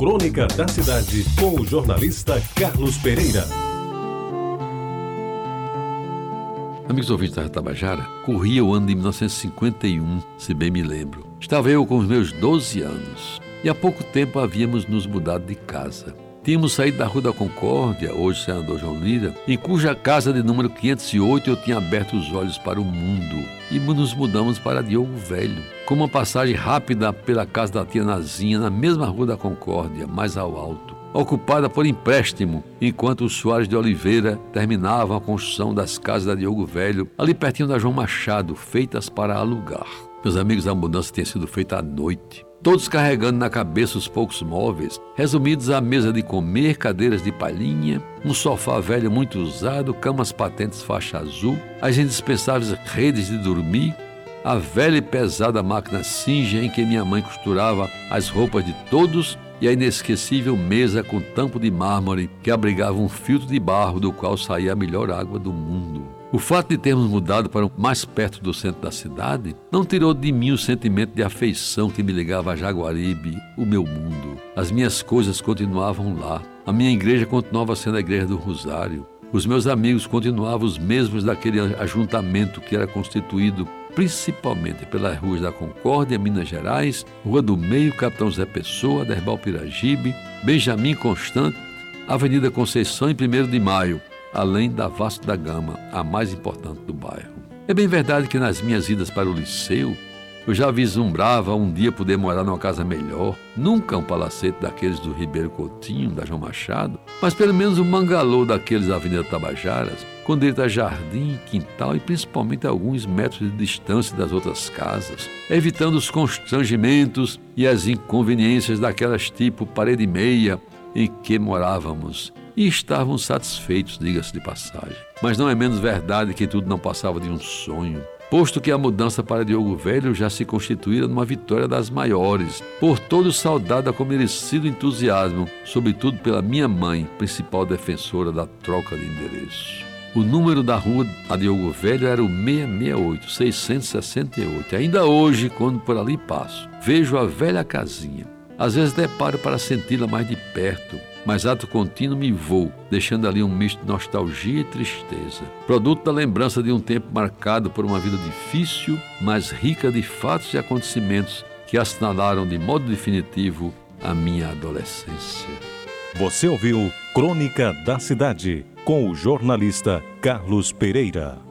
Crônica da Cidade, com o jornalista Carlos Pereira. Amigos ouvintes da Tabajara, corria o ano de 1951, se bem me lembro. Estava eu com os meus 12 anos e há pouco tempo havíamos nos mudado de casa. Tínhamos saído da Rua da Concórdia, hoje senador João Lira, em cuja casa de número 508 eu tinha aberto os olhos para o mundo. E nos mudamos para Diogo Velho, com uma passagem rápida pela casa da tia Nazinha, na mesma Rua da Concórdia, mais ao alto, ocupada por empréstimo, enquanto os Soares de Oliveira terminavam a construção das casas da Diogo Velho, ali pertinho da João Machado, feitas para alugar. Meus amigos, a mudança tinha sido feita à noite todos carregando na cabeça os poucos móveis, resumidos à mesa de comer, cadeiras de palhinha, um sofá velho muito usado, camas patentes faixa azul, as indispensáveis redes de dormir, a velha e pesada máquina Singer em que minha mãe costurava as roupas de todos e a inesquecível mesa com tampo de mármore que abrigava um filtro de barro do qual saía a melhor água do mundo. O fato de termos mudado para mais perto do centro da cidade não tirou de mim o sentimento de afeição que me ligava a Jaguaribe, o meu mundo. As minhas coisas continuavam lá. A minha igreja continuava sendo a igreja do Rosário. Os meus amigos continuavam os mesmos daquele ajuntamento que era constituído principalmente pelas ruas da Concórdia, Minas Gerais, Rua do Meio, Capitão Zé Pessoa, Derbal Piragibe, Benjamin Constante, Avenida Conceição e 1 de Maio, além da Vasco da Gama, a mais importante do bairro. É bem verdade que nas minhas idas para o liceu, eu já vislumbrava um dia poder morar numa casa melhor, nunca um palacete daqueles do Ribeiro Coutinho, da João Machado, mas pelo menos um mangalô daqueles da Avenida Tabajaras, com direito a jardim, quintal e principalmente alguns metros de distância das outras casas, evitando os constrangimentos e as inconveniências daquelas tipo parede meia em que morávamos e estavam satisfeitos, diga-se de passagem. Mas não é menos verdade que tudo não passava de um sonho, posto que a mudança para Diogo Velho já se constituíra numa vitória das maiores, por todos saudada com merecido entusiasmo, sobretudo pela minha mãe, principal defensora da troca de endereço. O número da rua a Diogo Velho era o 668, 668. Ainda hoje, quando por ali passo, vejo a velha casinha. Às vezes deparo para senti-la mais de perto, mas ato contínuo me vou, deixando ali um misto de nostalgia e tristeza, produto da lembrança de um tempo marcado por uma vida difícil, mas rica de fatos e acontecimentos que assinalaram de modo definitivo a minha adolescência. Você ouviu Crônica da Cidade com o jornalista Carlos Pereira.